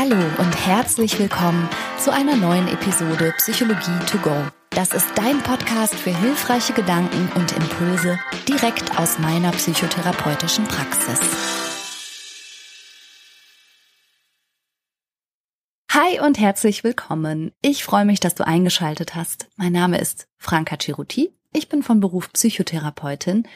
Hallo und herzlich willkommen zu einer neuen Episode Psychologie to go. Das ist dein Podcast für hilfreiche Gedanken und Impulse direkt aus meiner psychotherapeutischen Praxis. Hi und herzlich willkommen. Ich freue mich, dass du eingeschaltet hast. Mein Name ist Franka Ciruti. Ich bin von Beruf Psychotherapeutin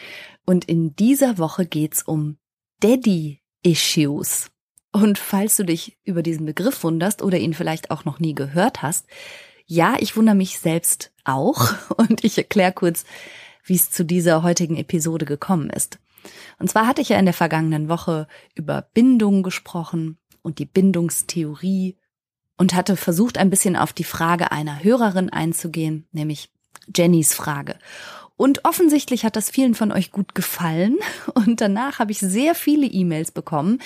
und in dieser Woche geht's um Daddy Issues. Und falls du dich über diesen Begriff wunderst oder ihn vielleicht auch noch nie gehört hast, ja, ich wundere mich selbst auch und ich erkläre kurz, wie es zu dieser heutigen Episode gekommen ist. Und zwar hatte ich ja in der vergangenen Woche über Bindung gesprochen und die Bindungstheorie und hatte versucht, ein bisschen auf die Frage einer Hörerin einzugehen, nämlich Jennys Frage. Und offensichtlich hat das vielen von euch gut gefallen. Und danach habe ich sehr viele E-Mails bekommen.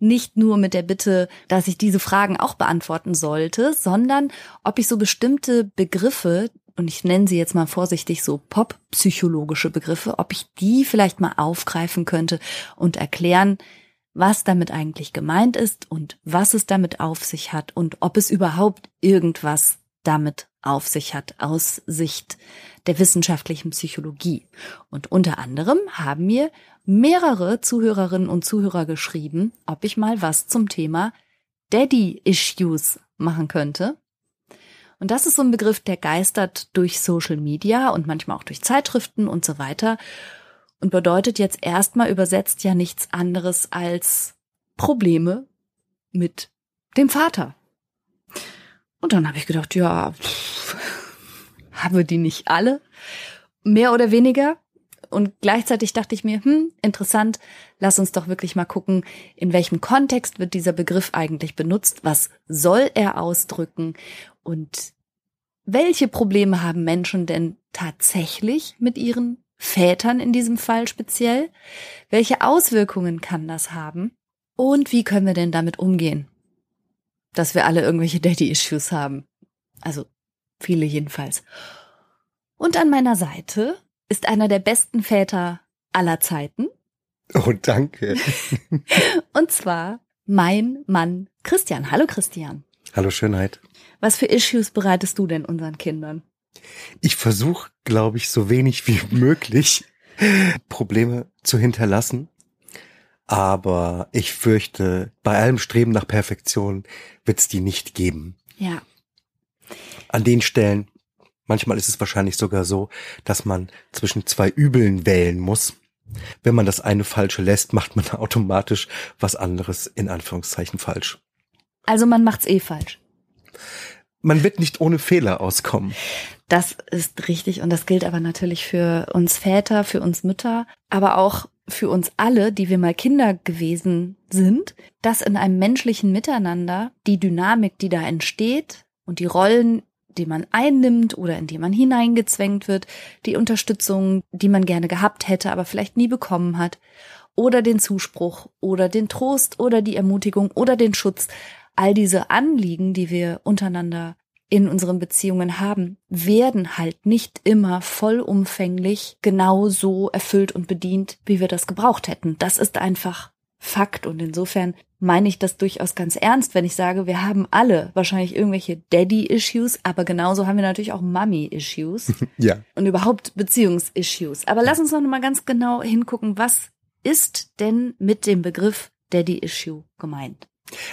Nicht nur mit der Bitte, dass ich diese Fragen auch beantworten sollte, sondern ob ich so bestimmte Begriffe, und ich nenne sie jetzt mal vorsichtig so pop-psychologische Begriffe, ob ich die vielleicht mal aufgreifen könnte und erklären, was damit eigentlich gemeint ist und was es damit auf sich hat und ob es überhaupt irgendwas damit auf sich hat aus Sicht der wissenschaftlichen Psychologie. Und unter anderem haben mir mehrere Zuhörerinnen und Zuhörer geschrieben, ob ich mal was zum Thema Daddy Issues machen könnte. Und das ist so ein Begriff, der geistert durch Social Media und manchmal auch durch Zeitschriften und so weiter und bedeutet jetzt erstmal übersetzt ja nichts anderes als Probleme mit dem Vater. Und dann habe ich gedacht, ja, pff, haben wir die nicht alle? Mehr oder weniger? Und gleichzeitig dachte ich mir, hm, interessant, lass uns doch wirklich mal gucken, in welchem Kontext wird dieser Begriff eigentlich benutzt, was soll er ausdrücken und welche Probleme haben Menschen denn tatsächlich mit ihren Vätern in diesem Fall speziell? Welche Auswirkungen kann das haben? Und wie können wir denn damit umgehen? Dass wir alle irgendwelche Daddy-Issues haben. Also viele jedenfalls. Und an meiner Seite ist einer der besten Väter aller Zeiten. Oh, danke. Und zwar mein Mann Christian. Hallo Christian. Hallo Schönheit. Was für Issues bereitest du denn unseren Kindern? Ich versuche, glaube ich, so wenig wie möglich Probleme zu hinterlassen aber ich fürchte, bei allem Streben nach Perfektion wird es die nicht geben. Ja. An den Stellen, manchmal ist es wahrscheinlich sogar so, dass man zwischen zwei Übeln wählen muss. Wenn man das eine falsche lässt, macht man automatisch was anderes in Anführungszeichen falsch. Also man macht's eh falsch. Man wird nicht ohne Fehler auskommen. Das ist richtig und das gilt aber natürlich für uns Väter, für uns Mütter, aber auch für uns alle, die wir mal Kinder gewesen sind, dass in einem menschlichen Miteinander die Dynamik, die da entsteht und die Rollen, die man einnimmt oder in die man hineingezwängt wird, die Unterstützung, die man gerne gehabt hätte, aber vielleicht nie bekommen hat, oder den Zuspruch oder den Trost oder die Ermutigung oder den Schutz, all diese Anliegen, die wir untereinander in unseren Beziehungen haben, werden halt nicht immer vollumfänglich genau so erfüllt und bedient, wie wir das gebraucht hätten. Das ist einfach Fakt und insofern meine ich das durchaus ganz ernst, wenn ich sage, wir haben alle wahrscheinlich irgendwelche Daddy-Issues, aber genauso haben wir natürlich auch Mummy-Issues. ja. Und überhaupt Beziehungs-Issues. Aber lass uns noch mal ganz genau hingucken, was ist denn mit dem Begriff Daddy-Issue gemeint?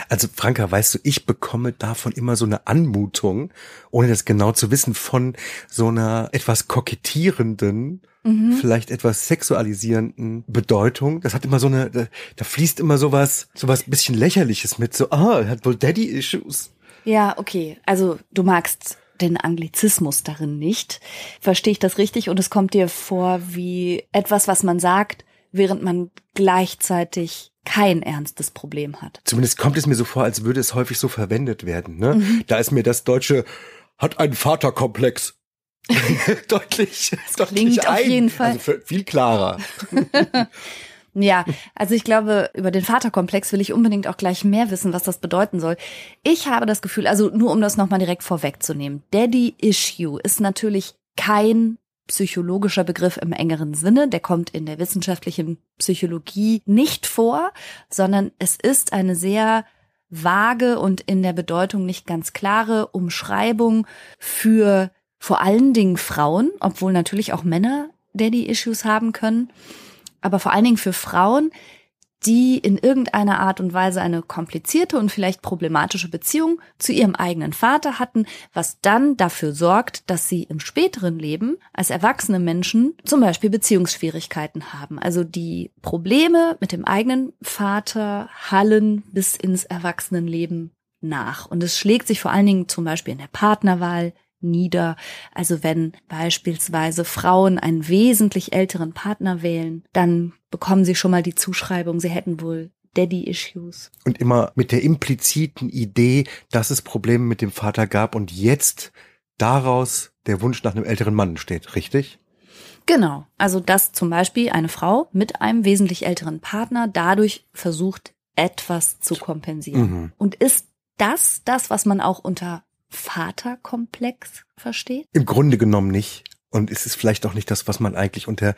Also Franka, weißt du, ich bekomme davon immer so eine Anmutung, ohne das genau zu wissen, von so einer etwas kokettierenden, mhm. vielleicht etwas sexualisierenden Bedeutung. Das hat immer so eine, da, da fließt immer sowas, sowas bisschen lächerliches mit, so, ah, er hat wohl Daddy-Issues. Ja, okay. Also du magst den Anglizismus darin nicht. Verstehe ich das richtig? Und es kommt dir vor wie etwas, was man sagt, während man gleichzeitig kein ernstes Problem hat. Zumindest kommt es mir so vor, als würde es häufig so verwendet werden. Ne? Mhm. Da ist mir das Deutsche hat einen Vaterkomplex. deutlich, das deutlich ein. auf jeden Fall. Also viel klarer. Ja, also ich glaube, über den Vaterkomplex will ich unbedingt auch gleich mehr wissen, was das bedeuten soll. Ich habe das Gefühl, also nur um das nochmal direkt vorwegzunehmen, Daddy Issue ist natürlich kein psychologischer Begriff im engeren Sinne, der kommt in der wissenschaftlichen Psychologie nicht vor, sondern es ist eine sehr vage und in der Bedeutung nicht ganz klare Umschreibung für vor allen Dingen Frauen, obwohl natürlich auch Männer Daddy-Issues haben können, aber vor allen Dingen für Frauen, die in irgendeiner Art und Weise eine komplizierte und vielleicht problematische Beziehung zu ihrem eigenen Vater hatten, was dann dafür sorgt, dass sie im späteren Leben als erwachsene Menschen zum Beispiel Beziehungsschwierigkeiten haben. Also die Probleme mit dem eigenen Vater hallen bis ins Erwachsenenleben nach. Und es schlägt sich vor allen Dingen zum Beispiel in der Partnerwahl, nieder. Also wenn beispielsweise Frauen einen wesentlich älteren Partner wählen, dann bekommen sie schon mal die Zuschreibung, sie hätten wohl Daddy-Issues. Und immer mit der impliziten Idee, dass es Probleme mit dem Vater gab und jetzt daraus der Wunsch nach einem älteren Mann steht, richtig? Genau. Also, dass zum Beispiel eine Frau mit einem wesentlich älteren Partner dadurch versucht, etwas zu kompensieren. Mhm. Und ist das das, was man auch unter Vaterkomplex versteht? Im Grunde genommen nicht. Und es ist vielleicht auch nicht das, was man eigentlich unter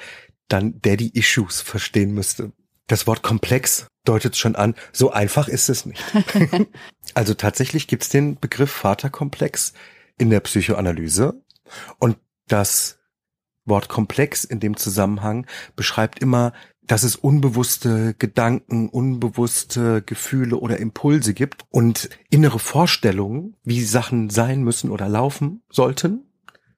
dann Daddy Issues verstehen müsste. Das Wort komplex deutet schon an, so einfach ist es nicht. also tatsächlich gibt es den Begriff Vaterkomplex in der Psychoanalyse und das Wort komplex in dem Zusammenhang beschreibt immer dass es unbewusste Gedanken, unbewusste Gefühle oder Impulse gibt und innere Vorstellungen, wie Sachen sein müssen oder laufen sollten,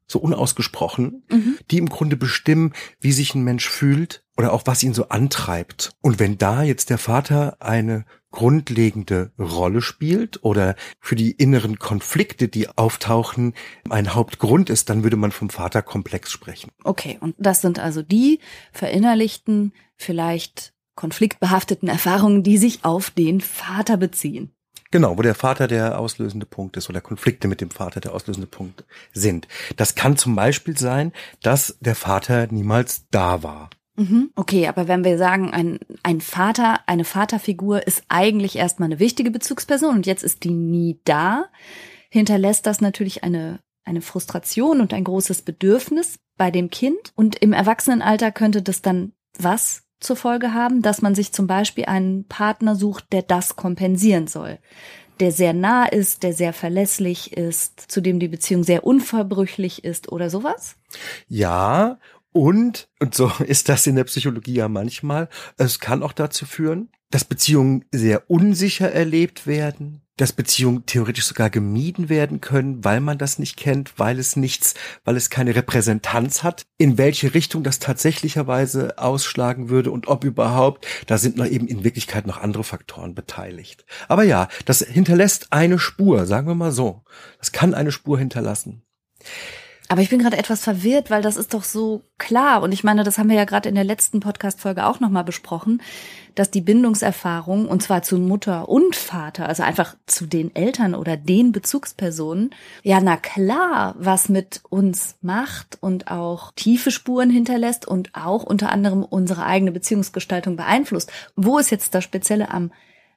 so unausgesprochen, mhm. die im Grunde bestimmen, wie sich ein Mensch fühlt oder auch was ihn so antreibt. Und wenn da jetzt der Vater eine grundlegende Rolle spielt oder für die inneren Konflikte, die auftauchen, ein Hauptgrund ist, dann würde man vom Vaterkomplex sprechen. Okay, und das sind also die verinnerlichten, vielleicht konfliktbehafteten Erfahrungen, die sich auf den Vater beziehen. Genau, wo der Vater der auslösende Punkt ist oder Konflikte mit dem Vater der auslösende Punkt sind. Das kann zum Beispiel sein, dass der Vater niemals da war. Mhm. Okay, aber wenn wir sagen, ein, ein Vater, eine Vaterfigur ist eigentlich erstmal eine wichtige Bezugsperson und jetzt ist die nie da, hinterlässt das natürlich eine, eine Frustration und ein großes Bedürfnis bei dem Kind. Und im Erwachsenenalter könnte das dann was zur Folge haben, dass man sich zum Beispiel einen Partner sucht, der das kompensieren soll. Der sehr nah ist, der sehr verlässlich ist, zu dem die Beziehung sehr unverbrüchlich ist oder sowas? Ja, und, und so ist das in der Psychologie ja manchmal, es kann auch dazu führen, dass Beziehungen sehr unsicher erlebt werden, dass Beziehungen theoretisch sogar gemieden werden können, weil man das nicht kennt, weil es nichts, weil es keine Repräsentanz hat, in welche Richtung das tatsächlicherweise ausschlagen würde und ob überhaupt, da sind noch eben in Wirklichkeit noch andere Faktoren beteiligt. Aber ja, das hinterlässt eine Spur, sagen wir mal so. Das kann eine Spur hinterlassen. Aber ich bin gerade etwas verwirrt, weil das ist doch so klar. Und ich meine, das haben wir ja gerade in der letzten Podcast-Folge auch nochmal besprochen, dass die Bindungserfahrung, und zwar zu Mutter und Vater, also einfach zu den Eltern oder den Bezugspersonen, ja, na klar, was mit uns macht und auch tiefe Spuren hinterlässt und auch unter anderem unsere eigene Beziehungsgestaltung beeinflusst. Wo ist jetzt das Spezielle am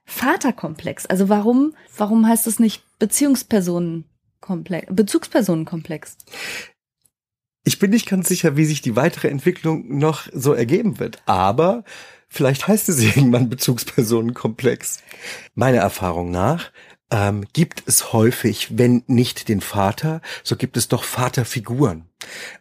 Vaterkomplex? Also warum, warum heißt es nicht Beziehungspersonen? Komplex, Bezugspersonenkomplex. Ich bin nicht ganz sicher, wie sich die weitere Entwicklung noch so ergeben wird, aber vielleicht heißt es irgendwann Bezugspersonenkomplex. Meiner Erfahrung nach ähm, gibt es häufig, wenn nicht den Vater, so gibt es doch Vaterfiguren.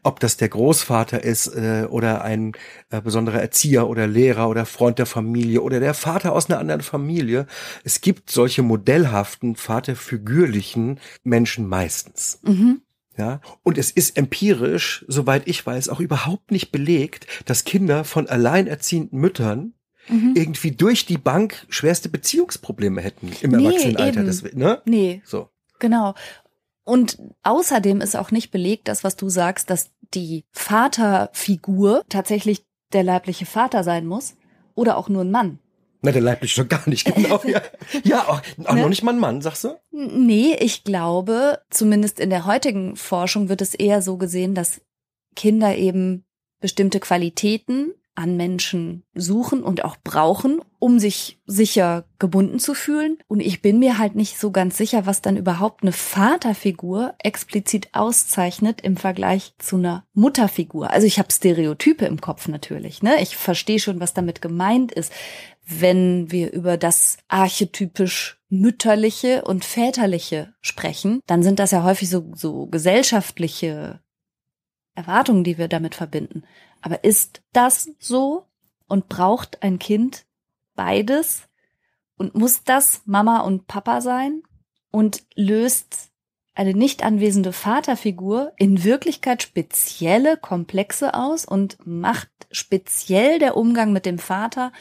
Ob das der Großvater ist äh, oder ein äh, besonderer Erzieher oder Lehrer oder Freund der Familie oder der Vater aus einer anderen Familie. Es gibt solche modellhaften, vaterfigürlichen Menschen meistens. Mhm. Ja, und es ist empirisch, soweit ich weiß, auch überhaupt nicht belegt, dass Kinder von alleinerziehenden Müttern mhm. irgendwie durch die Bank schwerste Beziehungsprobleme hätten im nee, Erwachsenenalter. Das, ne? Nee. So. Genau. Und außerdem ist auch nicht belegt, das, was du sagst, dass die Vaterfigur tatsächlich der leibliche Vater sein muss oder auch nur ein Mann. Na, der leibliche schon gar nicht, genau. ja, ja auch, auch ne? noch nicht mal ein Mann, sagst du? Nee, ich glaube, zumindest in der heutigen Forschung wird es eher so gesehen, dass Kinder eben bestimmte Qualitäten an Menschen suchen und auch brauchen, um sich sicher gebunden zu fühlen. Und ich bin mir halt nicht so ganz sicher, was dann überhaupt eine Vaterfigur explizit auszeichnet im Vergleich zu einer Mutterfigur. Also ich habe Stereotype im Kopf natürlich. Ne? Ich verstehe schon, was damit gemeint ist. wenn wir über das archetypisch mütterliche und väterliche sprechen, dann sind das ja häufig so, so gesellschaftliche Erwartungen, die wir damit verbinden. Aber ist das so und braucht ein Kind beides? Und muss das Mama und Papa sein? Und löst eine nicht anwesende Vaterfigur in Wirklichkeit spezielle Komplexe aus und macht speziell der Umgang mit dem Vater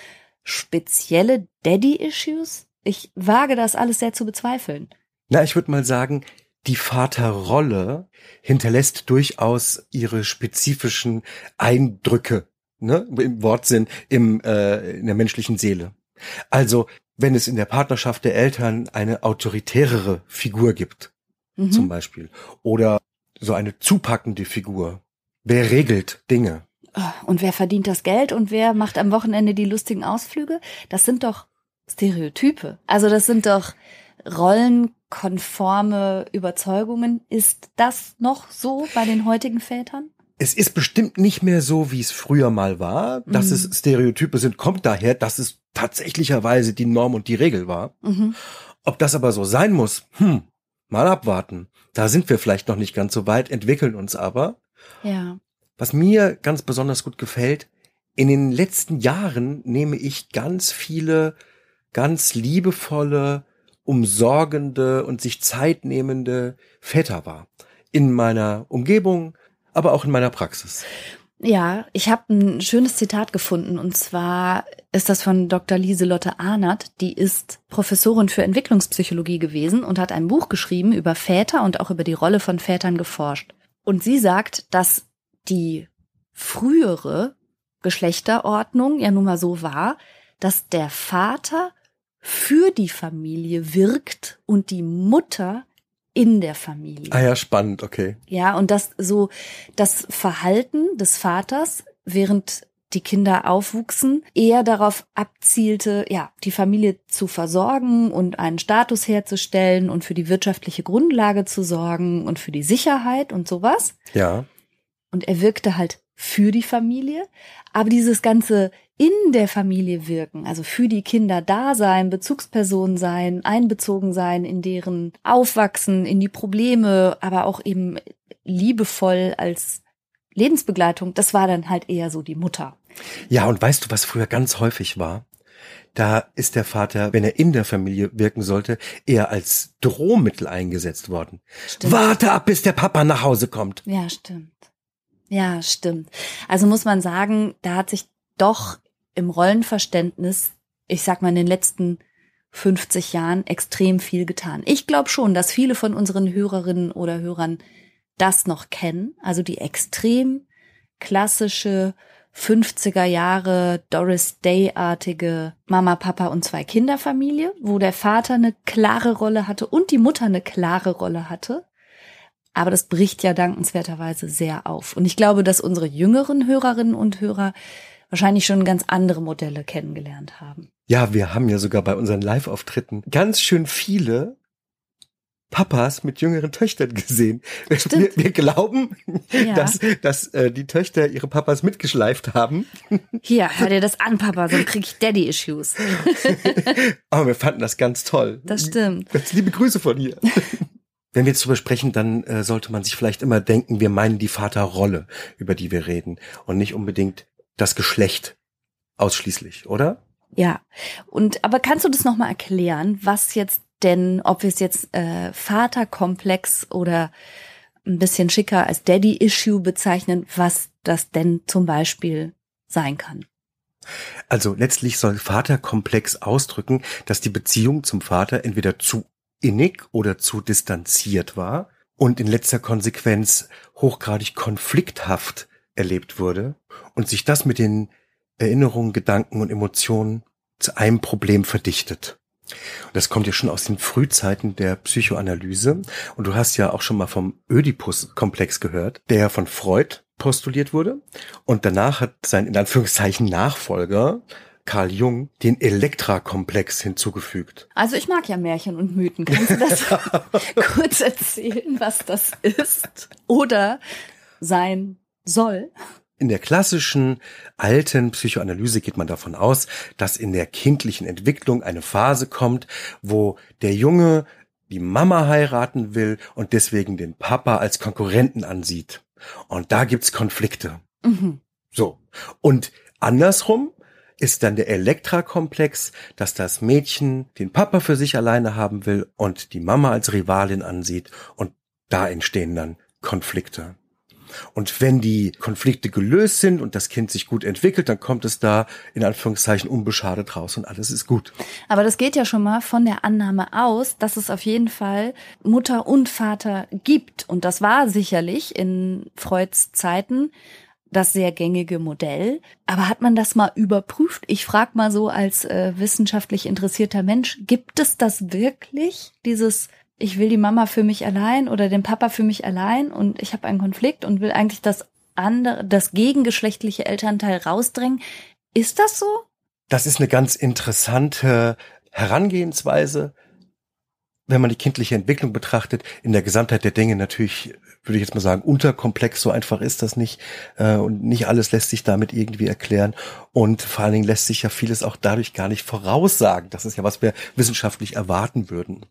spezielle Daddy-Issues? Ich wage das alles sehr zu bezweifeln. Na, ich würde mal sagen, die Vaterrolle hinterlässt durchaus ihre spezifischen Eindrücke, ne, im Wortsinn, im, äh, in der menschlichen Seele. Also, wenn es in der Partnerschaft der Eltern eine autoritärere Figur gibt, mhm. zum Beispiel, oder so eine zupackende Figur, wer regelt Dinge? Ah, und wer verdient das Geld und wer macht am Wochenende die lustigen Ausflüge? Das sind doch Stereotype. Also das sind doch rollenkonforme Überzeugungen. Ist das noch so bei den heutigen Vätern? Es ist bestimmt nicht mehr so, wie es früher mal war. Dass mhm. es Stereotype sind, kommt daher, dass es tatsächlicherweise die Norm und die Regel war. Mhm. Ob das aber so sein muss, hm, mal abwarten. Da sind wir vielleicht noch nicht ganz so weit, entwickeln uns aber. Ja. Was mir ganz besonders gut gefällt, in den letzten Jahren nehme ich ganz viele ganz liebevolle, umsorgende und sich Zeit nehmende Väter wahr. In meiner Umgebung, aber auch in meiner Praxis. Ja, ich habe ein schönes Zitat gefunden und zwar ist das von Dr. Lieselotte Arnert. Die ist Professorin für Entwicklungspsychologie gewesen und hat ein Buch geschrieben über Väter und auch über die Rolle von Vätern geforscht. Und sie sagt, dass die frühere Geschlechterordnung ja nun mal so war, dass der Vater für die Familie wirkt und die Mutter in der Familie. Ah ja, spannend, okay. Ja, und das so das Verhalten des Vaters, während die Kinder aufwuchsen, eher darauf abzielte, ja, die Familie zu versorgen und einen Status herzustellen und für die wirtschaftliche Grundlage zu sorgen und für die Sicherheit und sowas. Ja. Und er wirkte halt für die Familie, aber dieses ganze in der Familie wirken, also für die Kinder da sein, Bezugsperson sein, einbezogen sein in deren Aufwachsen, in die Probleme, aber auch eben liebevoll als Lebensbegleitung, das war dann halt eher so die Mutter. Ja, und weißt du, was früher ganz häufig war? Da ist der Vater, wenn er in der Familie wirken sollte, eher als Drohmittel eingesetzt worden. Stimmt. Warte ab, bis der Papa nach Hause kommt. Ja, stimmt. Ja, stimmt. Also muss man sagen, da hat sich doch im Rollenverständnis, ich sag mal, in den letzten 50 Jahren extrem viel getan. Ich glaube schon, dass viele von unseren Hörerinnen oder Hörern das noch kennen, also die extrem klassische 50er Jahre Doris Day-artige Mama, Papa und zwei Kinderfamilie, wo der Vater eine klare Rolle hatte und die Mutter eine klare Rolle hatte. Aber das bricht ja dankenswerterweise sehr auf. Und ich glaube, dass unsere jüngeren Hörerinnen und Hörer wahrscheinlich schon ganz andere Modelle kennengelernt haben. Ja, wir haben ja sogar bei unseren Live-Auftritten ganz schön viele Papas mit jüngeren Töchtern gesehen. Wir, wir, glauben, ja. dass, dass äh, die Töchter ihre Papas mitgeschleift haben. Hier, hör dir das an, Papa, sonst krieg ich Daddy-Issues. Aber wir fanden das ganz toll. Das stimmt. Ganz liebe Grüße von hier. Wenn wir jetzt drüber sprechen, dann äh, sollte man sich vielleicht immer denken, wir meinen die Vaterrolle, über die wir reden und nicht unbedingt das Geschlecht ausschließlich, oder? Ja. Und aber kannst du das nochmal erklären, was jetzt denn, ob wir es jetzt äh, Vaterkomplex oder ein bisschen schicker als Daddy-Issue bezeichnen, was das denn zum Beispiel sein kann? Also letztlich soll Vaterkomplex ausdrücken, dass die Beziehung zum Vater entweder zu innig oder zu distanziert war und in letzter Konsequenz hochgradig konflikthaft erlebt wurde und sich das mit den Erinnerungen, Gedanken und Emotionen zu einem Problem verdichtet. Und das kommt ja schon aus den Frühzeiten der Psychoanalyse. Und du hast ja auch schon mal vom Ödipus-Komplex gehört, der von Freud postuliert wurde. Und danach hat sein, in Anführungszeichen, Nachfolger, Carl Jung, den Elektra-Komplex hinzugefügt. Also ich mag ja Märchen und Mythen. Kannst du das kurz erzählen, was das ist? Oder sein soll? In der klassischen alten Psychoanalyse geht man davon aus, dass in der kindlichen Entwicklung eine Phase kommt, wo der Junge die Mama heiraten will und deswegen den Papa als Konkurrenten ansieht. Und da gibt's Konflikte. Mhm. So. Und andersrum ist dann der Elektra-Komplex, dass das Mädchen den Papa für sich alleine haben will und die Mama als Rivalin ansieht und da entstehen dann Konflikte. Und wenn die Konflikte gelöst sind und das Kind sich gut entwickelt, dann kommt es da in Anführungszeichen unbeschadet raus und alles ist gut. Aber das geht ja schon mal von der Annahme aus, dass es auf jeden Fall Mutter und Vater gibt. Und das war sicherlich in Freuds Zeiten das sehr gängige Modell. Aber hat man das mal überprüft? Ich frage mal so als äh, wissenschaftlich interessierter Mensch, gibt es das wirklich, dieses ich will die Mama für mich allein oder den Papa für mich allein und ich habe einen Konflikt und will eigentlich das andere, das gegengeschlechtliche Elternteil rausdrängen. Ist das so? Das ist eine ganz interessante Herangehensweise, wenn man die kindliche Entwicklung betrachtet. In der Gesamtheit der Dinge natürlich, würde ich jetzt mal sagen, unterkomplex. So einfach ist das nicht. Äh, und nicht alles lässt sich damit irgendwie erklären. Und vor allen Dingen lässt sich ja vieles auch dadurch gar nicht voraussagen. Das ist ja, was wir wissenschaftlich erwarten würden.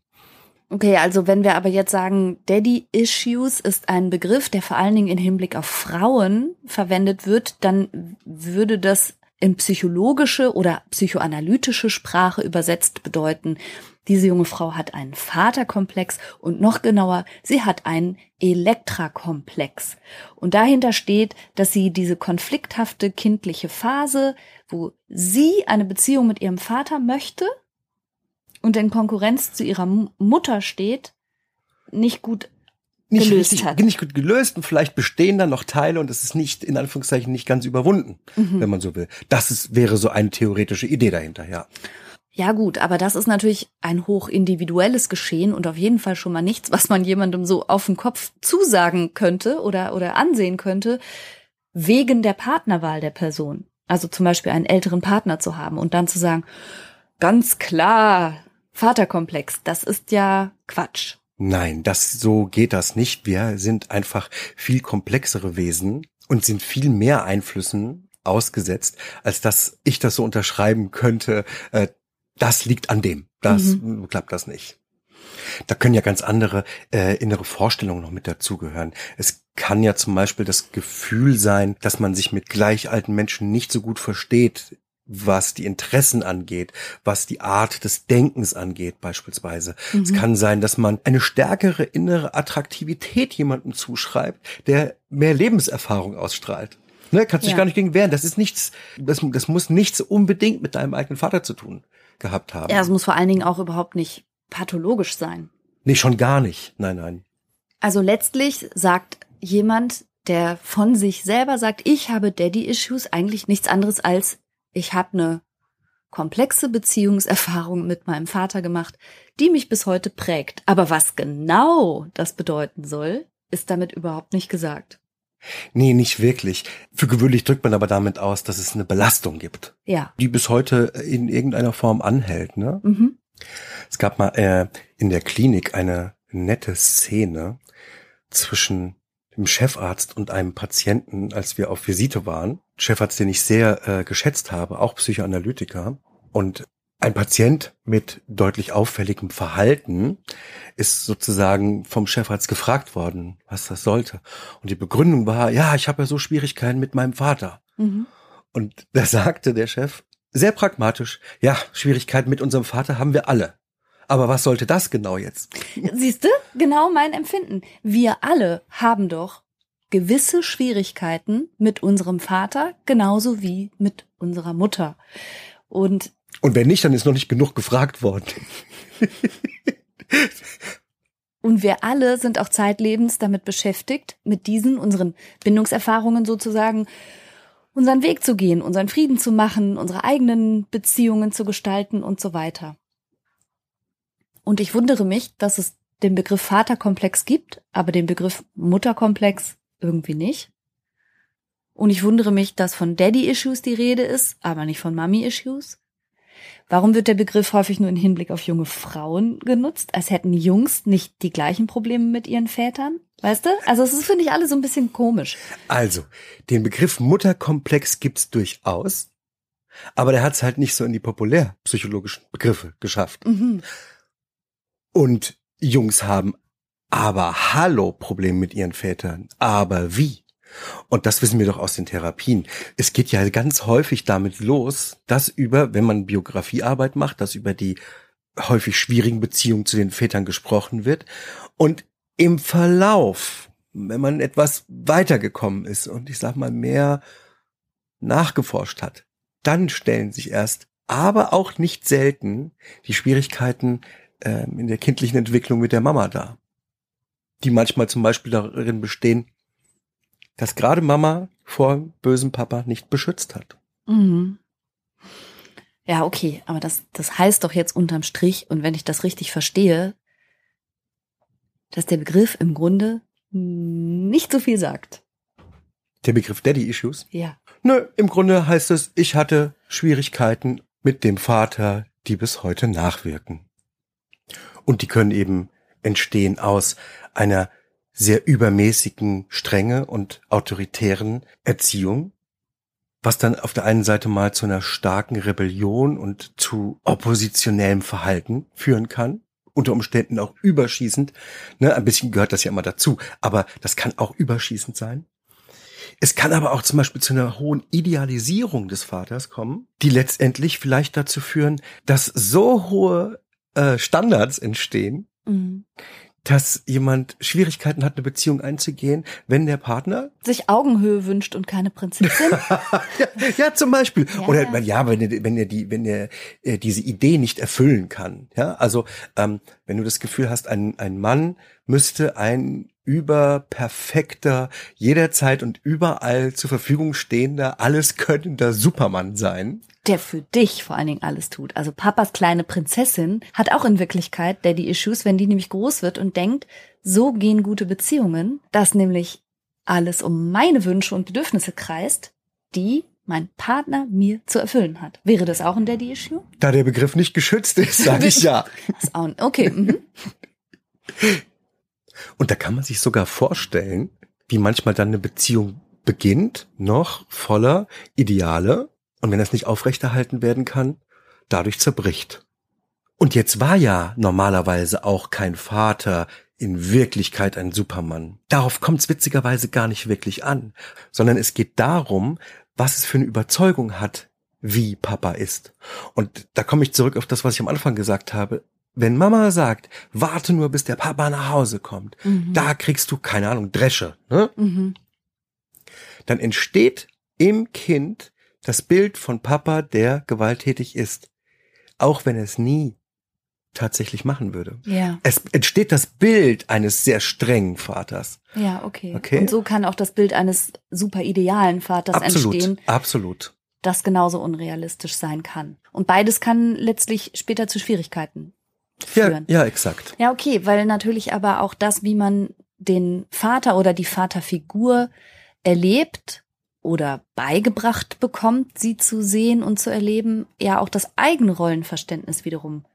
Okay, also wenn wir aber jetzt sagen, Daddy Issues ist ein Begriff, der vor allen Dingen in Hinblick auf Frauen verwendet wird, dann würde das in psychologische oder psychoanalytische Sprache übersetzt bedeuten, diese junge Frau hat einen Vaterkomplex und noch genauer, sie hat einen Elektrakomplex. Und dahinter steht, dass sie diese konflikthafte kindliche Phase, wo sie eine Beziehung mit ihrem Vater möchte, und in Konkurrenz zu ihrer Mutter steht, nicht gut nicht gelöst richtig, hat. Nicht gut gelöst und vielleicht bestehen da noch Teile und es ist nicht, in Anführungszeichen, nicht ganz überwunden, mhm. wenn man so will. Das ist, wäre so eine theoretische Idee dahinter, ja. Ja gut, aber das ist natürlich ein hoch individuelles Geschehen und auf jeden Fall schon mal nichts, was man jemandem so auf den Kopf zusagen könnte oder, oder ansehen könnte, wegen der Partnerwahl der Person. Also zum Beispiel einen älteren Partner zu haben und dann zu sagen, ganz klar, Vaterkomplex, das ist ja Quatsch. Nein, das so geht das nicht. Wir sind einfach viel komplexere Wesen und sind viel mehr Einflüssen ausgesetzt, als dass ich das so unterschreiben könnte. Äh, das liegt an dem. Das mhm. klappt das nicht. Da können ja ganz andere äh, innere Vorstellungen noch mit dazugehören. Es kann ja zum Beispiel das Gefühl sein, dass man sich mit gleich alten Menschen nicht so gut versteht was die Interessen angeht, was die Art des Denkens angeht beispielsweise. Mhm. Es kann sein, dass man eine stärkere innere Attraktivität jemandem zuschreibt, der mehr Lebenserfahrung ausstrahlt. Ne, kannst ja. dich gar nicht gegen wehren. Das ist nichts, das, das muss nichts unbedingt mit deinem eigenen Vater zu tun gehabt haben. Ja, es muss vor allen Dingen auch überhaupt nicht pathologisch sein. Nee, schon gar nicht. Nein, nein. Also letztlich sagt jemand, der von sich selber sagt, ich habe Daddy-Issues, eigentlich nichts anderes als ich habe eine komplexe Beziehungserfahrung mit meinem Vater gemacht, die mich bis heute prägt. Aber was genau das bedeuten soll, ist damit überhaupt nicht gesagt. Nee, nicht wirklich. Für gewöhnlich drückt man aber damit aus, dass es eine Belastung gibt. Ja. Die bis heute in irgendeiner Form anhält, ne? Mhm. Es gab mal äh, in der Klinik eine nette Szene zwischen dem Chefarzt und einem Patienten, als wir auf Visite waren. Chefarzt, den ich sehr äh, geschätzt habe, auch Psychoanalytiker. Und ein Patient mit deutlich auffälligem Verhalten ist sozusagen vom Chefarzt gefragt worden, was das sollte. Und die Begründung war, ja, ich habe ja so Schwierigkeiten mit meinem Vater. Mhm. Und da sagte der Chef sehr pragmatisch, ja, Schwierigkeiten mit unserem Vater haben wir alle. Aber was sollte das genau jetzt? Siehst du? Genau mein Empfinden. Wir alle haben doch gewisse Schwierigkeiten mit unserem Vater, genauso wie mit unserer Mutter. Und und wenn nicht, dann ist noch nicht genug gefragt worden. Und wir alle sind auch zeitlebens damit beschäftigt, mit diesen, unseren Bindungserfahrungen sozusagen, unseren Weg zu gehen, unseren Frieden zu machen, unsere eigenen Beziehungen zu gestalten und so weiter. Und ich wundere mich, dass es den Begriff Vaterkomplex gibt, aber den Begriff Mutterkomplex irgendwie nicht. Und ich wundere mich, dass von Daddy-Issues die Rede ist, aber nicht von Mommy-Issues. Warum wird der Begriff häufig nur in Hinblick auf junge Frauen genutzt, als hätten Jungs nicht die gleichen Probleme mit ihren Vätern? Weißt du? Also es ist, finde ich, alle so ein bisschen komisch. Also, den Begriff Mutterkomplex gibt's durchaus, aber der hat's halt nicht so in die populärpsychologischen Begriffe geschafft. Mhm. Und Jungs haben aber hallo Probleme mit ihren Vätern. Aber wie? Und das wissen wir doch aus den Therapien. Es geht ja ganz häufig damit los, dass über, wenn man Biografiearbeit macht, dass über die häufig schwierigen Beziehungen zu den Vätern gesprochen wird. Und im Verlauf, wenn man etwas weitergekommen ist und ich sag mal mehr nachgeforscht hat, dann stellen sich erst, aber auch nicht selten, die Schwierigkeiten äh, in der kindlichen Entwicklung mit der Mama dar. Die manchmal zum Beispiel darin bestehen, dass gerade Mama vor bösem Papa nicht beschützt hat. Mhm. Ja, okay, aber das, das heißt doch jetzt unterm Strich, und wenn ich das richtig verstehe, dass der Begriff im Grunde nicht so viel sagt. Der Begriff Daddy Issues? Ja. Nö, im Grunde heißt es, ich hatte Schwierigkeiten mit dem Vater, die bis heute nachwirken. Und die können eben entstehen aus einer sehr übermäßigen Strenge und autoritären Erziehung, was dann auf der einen Seite mal zu einer starken Rebellion und zu oppositionellem Verhalten führen kann, unter Umständen auch überschießend. Ne, ein bisschen gehört das ja immer dazu, aber das kann auch überschießend sein. Es kann aber auch zum Beispiel zu einer hohen Idealisierung des Vaters kommen, die letztendlich vielleicht dazu führen, dass so hohe äh, Standards entstehen, mhm dass jemand Schwierigkeiten hat, eine Beziehung einzugehen, wenn der Partner sich Augenhöhe wünscht und keine Prinzessin. ja, ja, zum Beispiel. Ja, Oder ja, ja wenn er, wenn er die, wenn er äh, diese Idee nicht erfüllen kann. Ja, also ähm, wenn du das Gefühl hast, ein ein Mann müsste ein überperfekter, jederzeit und überall zur Verfügung stehender, alles könnender Supermann sein der für dich vor allen Dingen alles tut. Also Papas kleine Prinzessin hat auch in Wirklichkeit Daddy-Issues, wenn die nämlich groß wird und denkt, so gehen gute Beziehungen, dass nämlich alles um meine Wünsche und Bedürfnisse kreist, die mein Partner mir zu erfüllen hat. Wäre das auch ein Daddy-Issue? Da der Begriff nicht geschützt ist, sage ich ja. okay. Mhm. Und da kann man sich sogar vorstellen, wie manchmal dann eine Beziehung beginnt, noch voller Ideale, und wenn das nicht aufrechterhalten werden kann, dadurch zerbricht. Und jetzt war ja normalerweise auch kein Vater in Wirklichkeit ein Supermann. Darauf kommt es witzigerweise gar nicht wirklich an, sondern es geht darum, was es für eine Überzeugung hat, wie Papa ist. Und da komme ich zurück auf das, was ich am Anfang gesagt habe. Wenn Mama sagt, warte nur, bis der Papa nach Hause kommt, mhm. da kriegst du, keine Ahnung, Dresche, ne? Mhm. dann entsteht im Kind das Bild von Papa, der gewalttätig ist, auch wenn er es nie tatsächlich machen würde. Ja. Es entsteht das Bild eines sehr strengen Vaters. Ja, okay. okay. Und so kann auch das Bild eines super idealen Vaters absolut, entstehen. Absolut. Das genauso unrealistisch sein kann. Und beides kann letztlich später zu Schwierigkeiten führen. Ja, ja, exakt. Ja, okay, weil natürlich aber auch das, wie man den Vater oder die Vaterfigur erlebt oder beigebracht bekommt, sie zu sehen und zu erleben, ja auch das eigene Rollenverständnis wiederum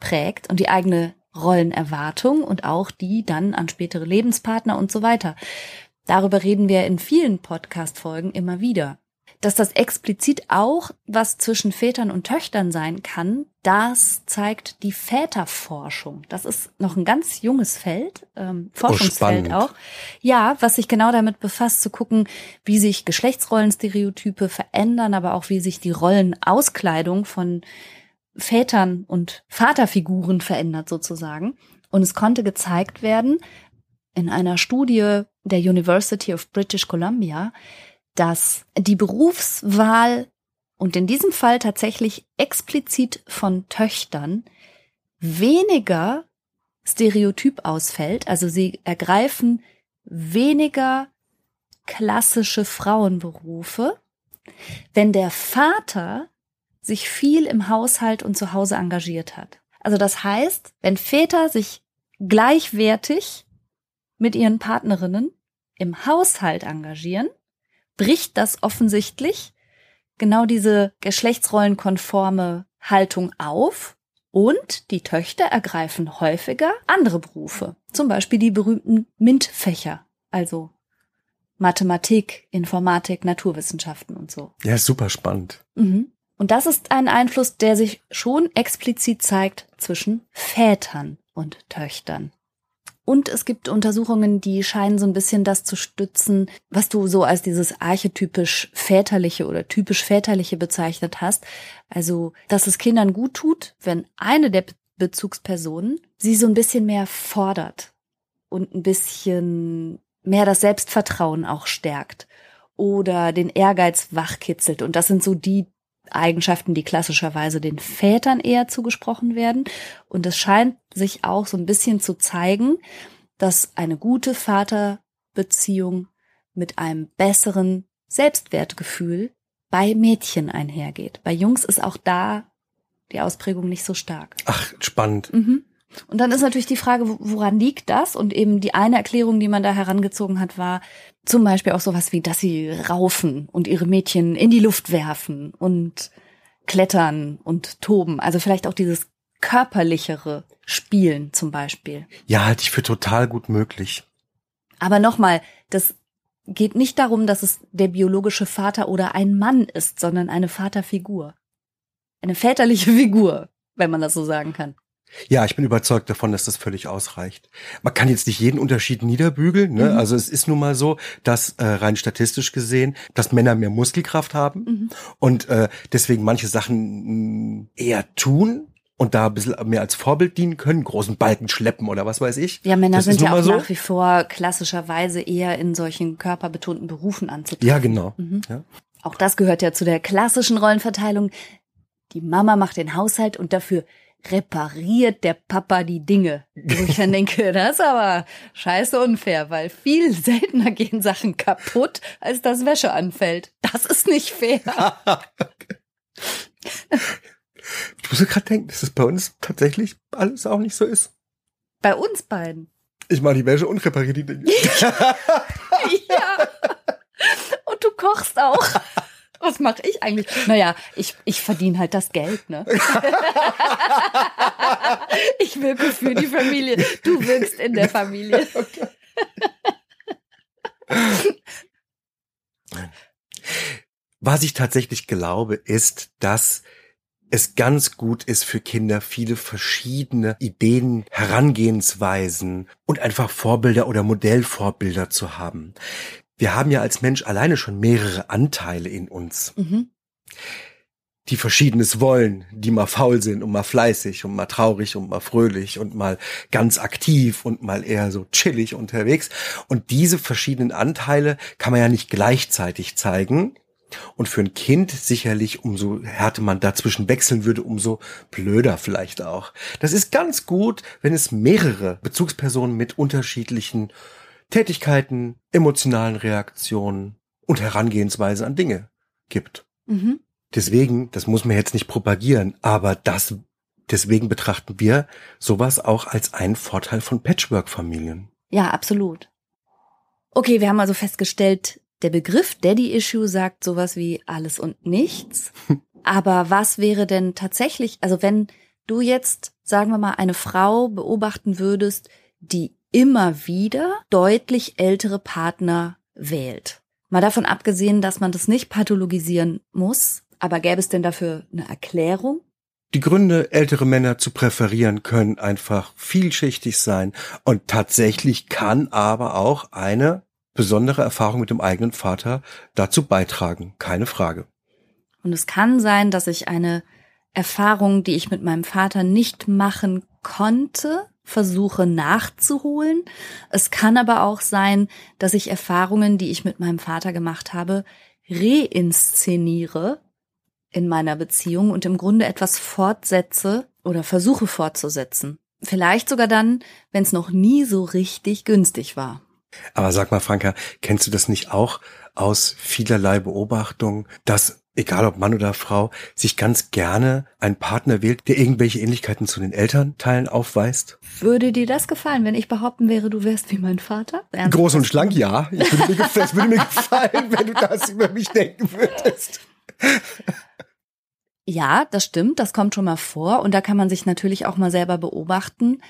prägt und die eigene Rollenerwartung und auch die dann an spätere Lebenspartner und so weiter. Darüber reden wir in vielen Podcast-Folgen immer wieder dass das explizit auch was zwischen Vätern und Töchtern sein kann, das zeigt die Väterforschung. Das ist noch ein ganz junges Feld, ähm, Forschungsfeld oh, auch. Ja, was sich genau damit befasst, zu gucken, wie sich Geschlechtsrollenstereotype verändern, aber auch wie sich die Rollenauskleidung von Vätern und Vaterfiguren verändert sozusagen. Und es konnte gezeigt werden in einer Studie der University of British Columbia, dass die Berufswahl und in diesem Fall tatsächlich explizit von Töchtern weniger stereotyp ausfällt. Also sie ergreifen weniger klassische Frauenberufe, wenn der Vater sich viel im Haushalt und zu Hause engagiert hat. Also das heißt, wenn Väter sich gleichwertig mit ihren Partnerinnen im Haushalt engagieren, bricht das offensichtlich genau diese geschlechtsrollenkonforme Haltung auf und die Töchter ergreifen häufiger andere Berufe, zum Beispiel die berühmten MINT-Fächer, also Mathematik, Informatik, Naturwissenschaften und so. Ja, super spannend. Mhm. Und das ist ein Einfluss, der sich schon explizit zeigt zwischen Vätern und Töchtern. Und es gibt Untersuchungen, die scheinen so ein bisschen das zu stützen, was du so als dieses archetypisch väterliche oder typisch väterliche bezeichnet hast. Also, dass es Kindern gut tut, wenn eine der Bezugspersonen sie so ein bisschen mehr fordert und ein bisschen mehr das Selbstvertrauen auch stärkt oder den Ehrgeiz wachkitzelt. Und das sind so die Eigenschaften, die klassischerweise den Vätern eher zugesprochen werden. Und es scheint sich auch so ein bisschen zu zeigen, dass eine gute Vaterbeziehung mit einem besseren Selbstwertgefühl bei Mädchen einhergeht. Bei Jungs ist auch da die Ausprägung nicht so stark. Ach, spannend. Mhm. Und dann ist natürlich die Frage, woran liegt das? Und eben die eine Erklärung, die man da herangezogen hat, war zum Beispiel auch sowas wie, dass sie raufen und ihre Mädchen in die Luft werfen und klettern und toben. Also vielleicht auch dieses körperlichere Spielen zum Beispiel. Ja, halte ich für total gut möglich. Aber nochmal, das geht nicht darum, dass es der biologische Vater oder ein Mann ist, sondern eine Vaterfigur. Eine väterliche Figur, wenn man das so sagen kann. Ja, ich bin überzeugt davon, dass das völlig ausreicht. Man kann jetzt nicht jeden Unterschied niederbügeln. Ne? Mhm. Also es ist nun mal so, dass äh, rein statistisch gesehen, dass Männer mehr Muskelkraft haben mhm. und äh, deswegen manche Sachen mh, mm, eher tun und da ein bisschen mehr als Vorbild dienen können, großen Balken schleppen oder was weiß ich. Ja, Männer das sind ja auch so. nach wie vor klassischerweise eher in solchen körperbetonten Berufen anzutreffen. Ja, genau. Mhm. Ja. Auch das gehört ja zu der klassischen Rollenverteilung. Die Mama macht den Haushalt und dafür repariert der Papa die Dinge. Wo ich dann denke, das ist aber scheiße unfair, weil viel seltener gehen Sachen kaputt, als dass Wäsche anfällt. Das ist nicht fair. ich muss gerade denken, dass es bei uns tatsächlich alles auch nicht so ist. Bei uns beiden. Ich mache die Wäsche und repariere die Dinge. ja. Und du kochst auch. Was mache ich eigentlich? Naja, ich, ich verdiene halt das Geld, ne? ich wirke für die Familie. Du wirkst in der Familie. Was ich tatsächlich glaube, ist, dass es ganz gut ist für Kinder, viele verschiedene Ideen, Herangehensweisen und einfach Vorbilder oder Modellvorbilder zu haben wir haben ja als Mensch alleine schon mehrere Anteile in uns. Mhm. Die verschiedenes wollen, die mal faul sind und mal fleißig und mal traurig und mal fröhlich und mal ganz aktiv und mal eher so chillig unterwegs. Und diese verschiedenen Anteile kann man ja nicht gleichzeitig zeigen. Und für ein Kind sicherlich, umso härter man dazwischen wechseln würde, umso blöder vielleicht auch. Das ist ganz gut, wenn es mehrere Bezugspersonen mit unterschiedlichen Tätigkeiten, emotionalen Reaktionen und Herangehensweise an Dinge gibt. Mhm. Deswegen, das muss man jetzt nicht propagieren, aber das, deswegen betrachten wir sowas auch als einen Vorteil von Patchwork-Familien. Ja, absolut. Okay, wir haben also festgestellt, der Begriff Daddy Issue sagt sowas wie alles und nichts. aber was wäre denn tatsächlich, also wenn du jetzt, sagen wir mal, eine Frau beobachten würdest, die immer wieder deutlich ältere Partner wählt. Mal davon abgesehen, dass man das nicht pathologisieren muss, aber gäbe es denn dafür eine Erklärung? Die Gründe, ältere Männer zu präferieren, können einfach vielschichtig sein und tatsächlich kann aber auch eine besondere Erfahrung mit dem eigenen Vater dazu beitragen, keine Frage. Und es kann sein, dass ich eine Erfahrung, die ich mit meinem Vater nicht machen konnte, versuche nachzuholen. Es kann aber auch sein, dass ich Erfahrungen, die ich mit meinem Vater gemacht habe, reinszeniere in meiner Beziehung und im Grunde etwas fortsetze oder versuche fortzusetzen. Vielleicht sogar dann, wenn es noch nie so richtig günstig war. Aber sag mal, Franka, kennst du das nicht auch aus vielerlei Beobachtung, dass egal ob Mann oder Frau, sich ganz gerne einen Partner wählt, der irgendwelche Ähnlichkeiten zu den Elternteilen aufweist? Würde dir das gefallen, wenn ich behaupten wäre, du wärst wie mein Vater? Ernst Groß und schlank, ja. Ich würde mir, das würde mir gefallen, wenn du das über mich denken würdest. Ja, das stimmt, das kommt schon mal vor und da kann man sich natürlich auch mal selber beobachten.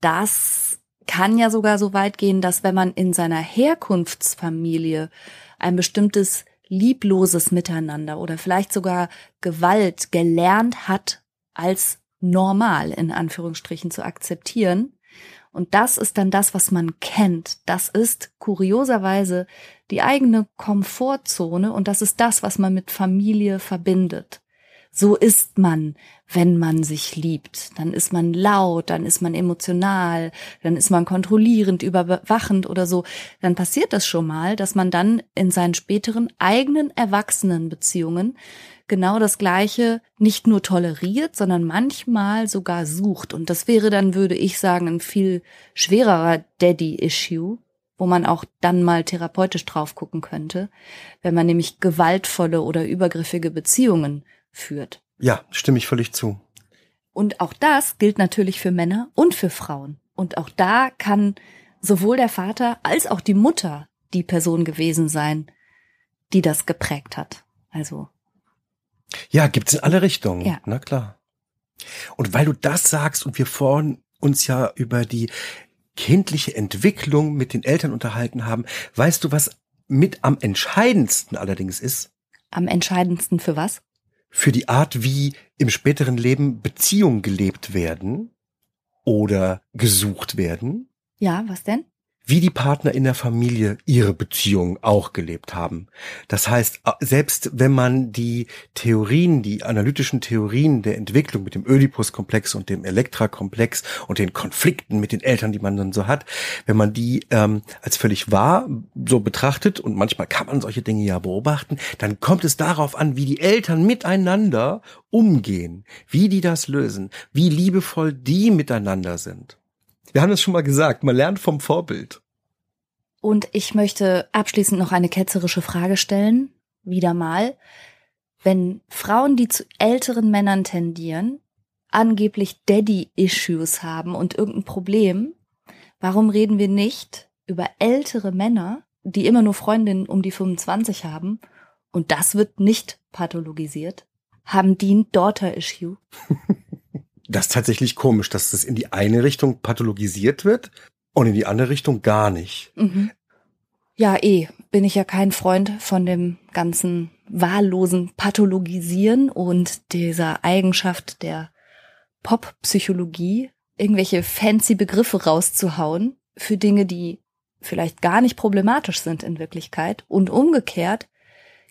Das kann ja sogar so weit gehen, dass wenn man in seiner Herkunftsfamilie ein bestimmtes liebloses Miteinander oder vielleicht sogar Gewalt gelernt hat, als normal in Anführungsstrichen zu akzeptieren. Und das ist dann das, was man kennt. Das ist kurioserweise die eigene Komfortzone und das ist das, was man mit Familie verbindet. So ist man, wenn man sich liebt. Dann ist man laut, dann ist man emotional, dann ist man kontrollierend, überwachend oder so. Dann passiert das schon mal, dass man dann in seinen späteren eigenen Erwachsenenbeziehungen genau das Gleiche nicht nur toleriert, sondern manchmal sogar sucht. Und das wäre dann, würde ich sagen, ein viel schwererer Daddy-Issue, wo man auch dann mal therapeutisch drauf gucken könnte, wenn man nämlich gewaltvolle oder übergriffige Beziehungen führt. Ja, stimme ich völlig zu. Und auch das gilt natürlich für Männer und für Frauen. Und auch da kann sowohl der Vater als auch die Mutter die Person gewesen sein, die das geprägt hat. Also. Ja, gibt's in alle Richtungen. Ja. Na klar. Und weil du das sagst und wir vorhin uns ja über die kindliche Entwicklung mit den Eltern unterhalten haben, weißt du, was mit am entscheidendsten allerdings ist? Am entscheidendsten für was? Für die Art, wie im späteren Leben Beziehungen gelebt werden oder gesucht werden. Ja, was denn? Wie die Partner in der Familie ihre Beziehung auch gelebt haben. Das heißt, selbst wenn man die Theorien, die analytischen Theorien der Entwicklung mit dem Oedipus-Komplex und dem Elektra-Komplex und den Konflikten mit den Eltern, die man dann so hat, wenn man die ähm, als völlig wahr so betrachtet und manchmal kann man solche Dinge ja beobachten, dann kommt es darauf an, wie die Eltern miteinander umgehen, wie die das lösen, wie liebevoll die miteinander sind. Wir haben es schon mal gesagt, man lernt vom Vorbild. Und ich möchte abschließend noch eine ketzerische Frage stellen, wieder mal. Wenn Frauen, die zu älteren Männern tendieren, angeblich Daddy-Issues haben und irgendein Problem, warum reden wir nicht über ältere Männer, die immer nur Freundinnen um die 25 haben und das wird nicht pathologisiert? Haben die ein Daughter-Issue? Das ist tatsächlich komisch, dass das in die eine Richtung pathologisiert wird und in die andere Richtung gar nicht. Mhm. Ja, eh, bin ich ja kein Freund von dem ganzen wahllosen Pathologisieren und dieser Eigenschaft der Pop-Psychologie, irgendwelche fancy Begriffe rauszuhauen für Dinge, die vielleicht gar nicht problematisch sind in Wirklichkeit. Und umgekehrt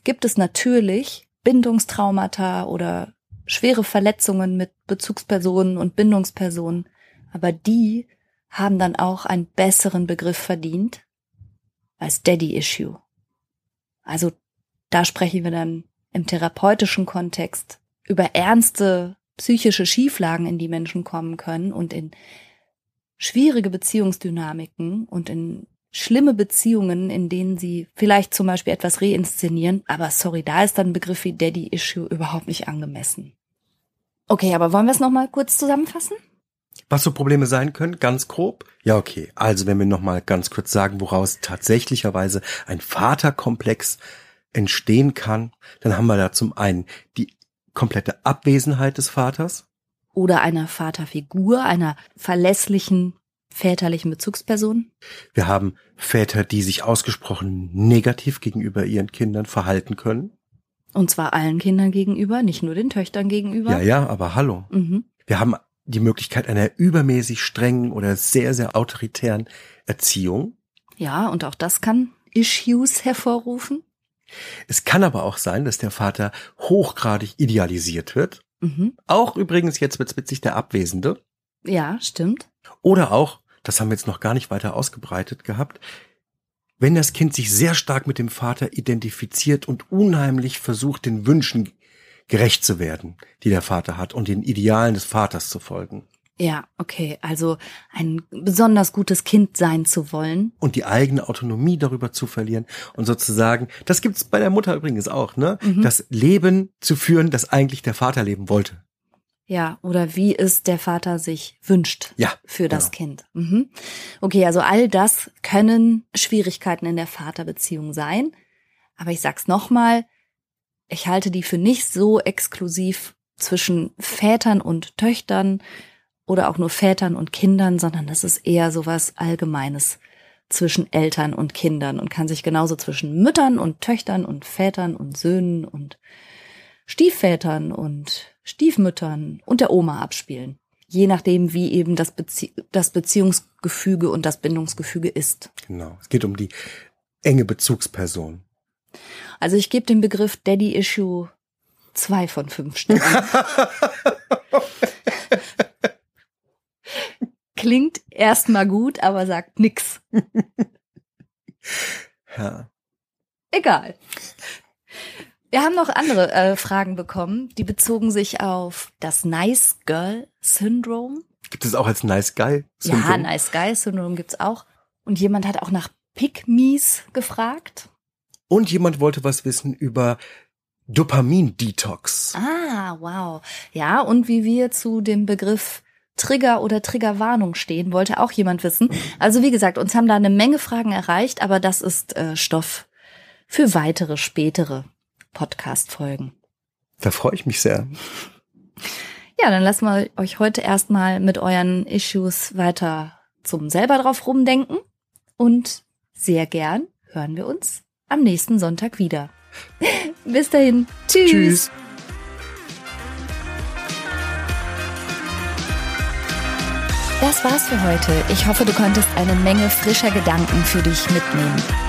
gibt es natürlich Bindungstraumata oder schwere Verletzungen mit Bezugspersonen und Bindungspersonen, aber die haben dann auch einen besseren Begriff verdient als Daddy Issue. Also da sprechen wir dann im therapeutischen Kontext über ernste psychische Schieflagen, in die Menschen kommen können und in schwierige Beziehungsdynamiken und in schlimme Beziehungen, in denen sie vielleicht zum Beispiel etwas reinszenieren, aber sorry, da ist dann ein Begriff wie Daddy Issue überhaupt nicht angemessen. Okay, aber wollen wir es nochmal kurz zusammenfassen? Was so Probleme sein können, ganz grob? Ja, okay. Also wenn wir nochmal ganz kurz sagen, woraus tatsächlicherweise ein Vaterkomplex entstehen kann, dann haben wir da zum einen die komplette Abwesenheit des Vaters. Oder einer Vaterfigur, einer verlässlichen väterlichen Bezugsperson. Wir haben Väter, die sich ausgesprochen negativ gegenüber ihren Kindern verhalten können. Und zwar allen Kindern gegenüber, nicht nur den Töchtern gegenüber. Ja, ja, aber hallo. Mhm. Wir haben die Möglichkeit einer übermäßig strengen oder sehr, sehr autoritären Erziehung. Ja, und auch das kann Issues hervorrufen. Es kann aber auch sein, dass der Vater hochgradig idealisiert wird. Mhm. Auch übrigens, jetzt wird's witzig, der Abwesende. Ja, stimmt. Oder auch, das haben wir jetzt noch gar nicht weiter ausgebreitet gehabt, wenn das Kind sich sehr stark mit dem Vater identifiziert und unheimlich versucht, den Wünschen gerecht zu werden, die der Vater hat und den Idealen des Vaters zu folgen. Ja, okay, also ein besonders gutes Kind sein zu wollen. Und die eigene Autonomie darüber zu verlieren und sozusagen, das gibt's bei der Mutter übrigens auch, ne? Mhm. Das Leben zu führen, das eigentlich der Vater leben wollte. Ja, oder wie es der Vater sich wünscht ja, für das genau. Kind. Mhm. Okay, also all das können Schwierigkeiten in der Vaterbeziehung sein. Aber ich sag's nochmal, ich halte die für nicht so exklusiv zwischen Vätern und Töchtern oder auch nur Vätern und Kindern, sondern das ist eher sowas Allgemeines zwischen Eltern und Kindern und kann sich genauso zwischen Müttern und Töchtern und Vätern und Söhnen und Stiefvätern und Stiefmüttern und der Oma abspielen. Je nachdem, wie eben das, Bezie das Beziehungsgefüge und das Bindungsgefüge ist. Genau. Es geht um die enge Bezugsperson. Also ich gebe dem Begriff Daddy Issue zwei von fünf Sternen. Klingt erstmal gut, aber sagt nix. Ja. Egal. Wir haben noch andere äh, Fragen bekommen, die bezogen sich auf das Nice Girl Syndrome. Gibt es auch als Nice Guy Syndrom? Ja, Nice Guy Syndrome gibt's auch. Und jemand hat auch nach Pick-Me's gefragt. Und jemand wollte was wissen über Dopamin-Detox. Ah, wow. Ja, und wie wir zu dem Begriff Trigger oder Triggerwarnung stehen, wollte auch jemand wissen. Also wie gesagt, uns haben da eine Menge Fragen erreicht, aber das ist äh, Stoff für weitere, spätere Podcast-Folgen. Da freue ich mich sehr. Ja, dann lassen wir euch heute erstmal mit euren Issues weiter zum selber drauf rumdenken und sehr gern hören wir uns am nächsten Sonntag wieder. Bis dahin. Tschüss. Tschüss. Das war's für heute. Ich hoffe, du konntest eine Menge frischer Gedanken für dich mitnehmen.